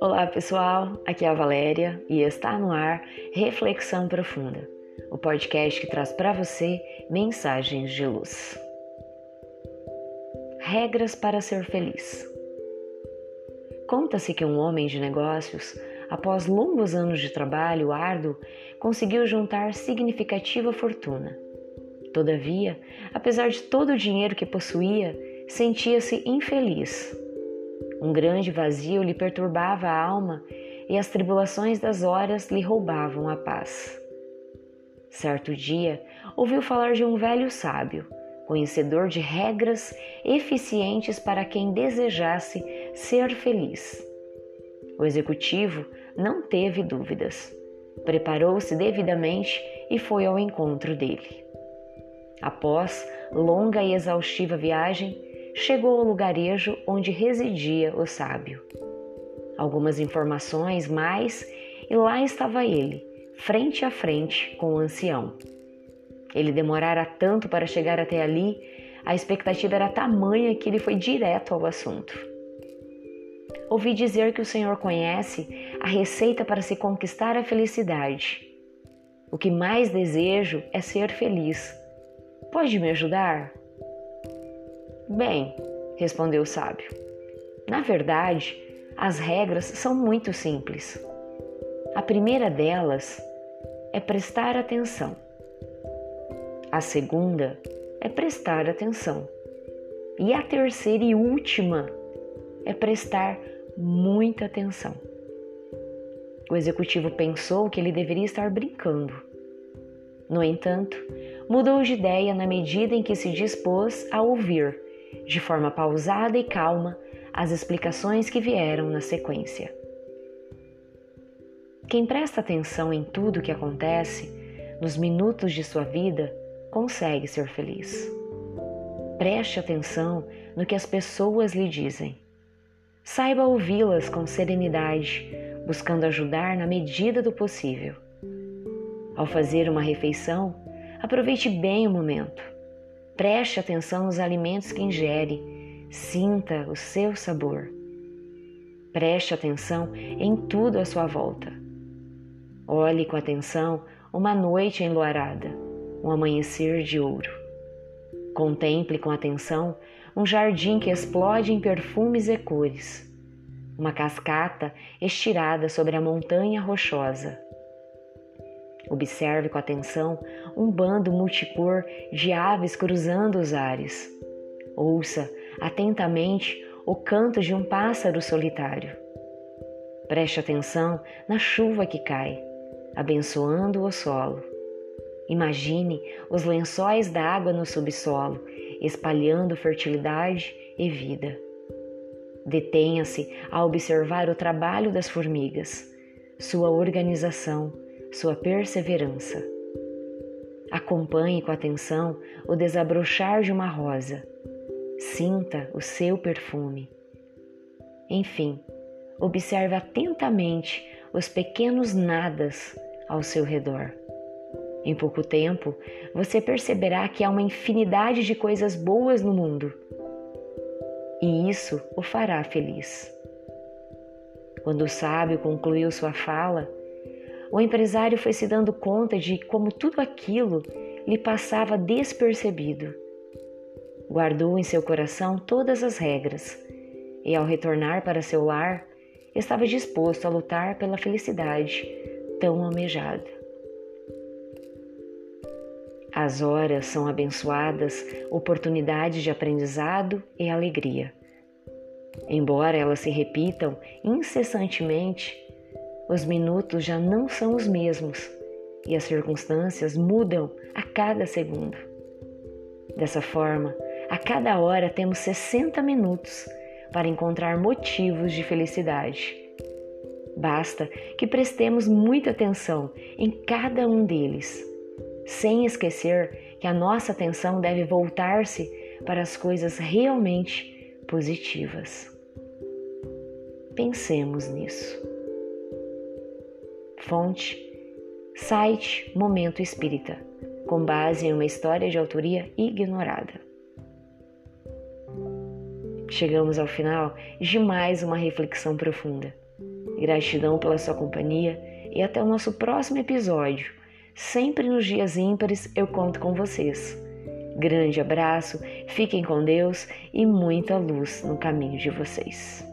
Olá pessoal, aqui é a Valéria e está no ar Reflexão Profunda, o podcast que traz para você mensagens de luz. Regras para ser feliz. Conta-se que um homem de negócios, após longos anos de trabalho árduo, conseguiu juntar significativa fortuna. Todavia, apesar de todo o dinheiro que possuía, sentia-se infeliz um grande vazio lhe perturbava a alma e as tribulações das horas lhe roubavam a paz. Certo dia, ouviu falar de um velho sábio, conhecedor de regras eficientes para quem desejasse ser feliz. O executivo não teve dúvidas. Preparou-se devidamente e foi ao encontro dele. Após longa e exaustiva viagem, chegou ao lugarejo onde residia o sábio. Algumas informações mais e lá estava ele, frente a frente com o ancião. Ele demorara tanto para chegar até ali, a expectativa era tamanha que ele foi direto ao assunto. Ouvi dizer que o Senhor conhece a receita para se conquistar a felicidade. O que mais desejo é ser feliz. Pode me ajudar? Bem, respondeu o sábio, na verdade, as regras são muito simples. A primeira delas é prestar atenção. A segunda é prestar atenção. E a terceira e última é prestar muita atenção. O executivo pensou que ele deveria estar brincando. No entanto, mudou de ideia na medida em que se dispôs a ouvir de forma pausada e calma, as explicações que vieram na sequência. Quem presta atenção em tudo o que acontece, nos minutos de sua vida, consegue ser feliz. Preste atenção no que as pessoas lhe dizem. Saiba ouvi-las com serenidade, buscando ajudar na medida do possível. Ao fazer uma refeição, aproveite bem o momento Preste atenção nos alimentos que ingere, sinta o seu sabor. Preste atenção em tudo à sua volta. Olhe com atenção uma noite enluarada, um amanhecer de ouro. Contemple com atenção um jardim que explode em perfumes e cores, uma cascata estirada sobre a montanha rochosa Observe com atenção um bando multicor de aves cruzando os ares. Ouça atentamente o canto de um pássaro solitário. Preste atenção na chuva que cai, abençoando o solo. Imagine os lençóis d'água no subsolo, espalhando fertilidade e vida. Detenha-se a observar o trabalho das formigas, sua organização, sua perseverança. Acompanhe com atenção o desabrochar de uma rosa. Sinta o seu perfume. Enfim, observe atentamente os pequenos nadas ao seu redor. Em pouco tempo, você perceberá que há uma infinidade de coisas boas no mundo. E isso o fará feliz. Quando o sábio concluiu sua fala, o empresário foi se dando conta de como tudo aquilo lhe passava despercebido. Guardou em seu coração todas as regras e, ao retornar para seu lar, estava disposto a lutar pela felicidade tão almejada. As horas são abençoadas oportunidades de aprendizado e alegria. Embora elas se repitam incessantemente, os minutos já não são os mesmos e as circunstâncias mudam a cada segundo. Dessa forma, a cada hora temos 60 minutos para encontrar motivos de felicidade. Basta que prestemos muita atenção em cada um deles, sem esquecer que a nossa atenção deve voltar-se para as coisas realmente positivas. Pensemos nisso. Fonte: site Momento Espírita, com base em uma história de autoria ignorada. Chegamos ao final de mais uma reflexão profunda. Gratidão pela sua companhia e até o nosso próximo episódio. Sempre nos dias ímpares eu conto com vocês. Grande abraço, fiquem com Deus e muita luz no caminho de vocês.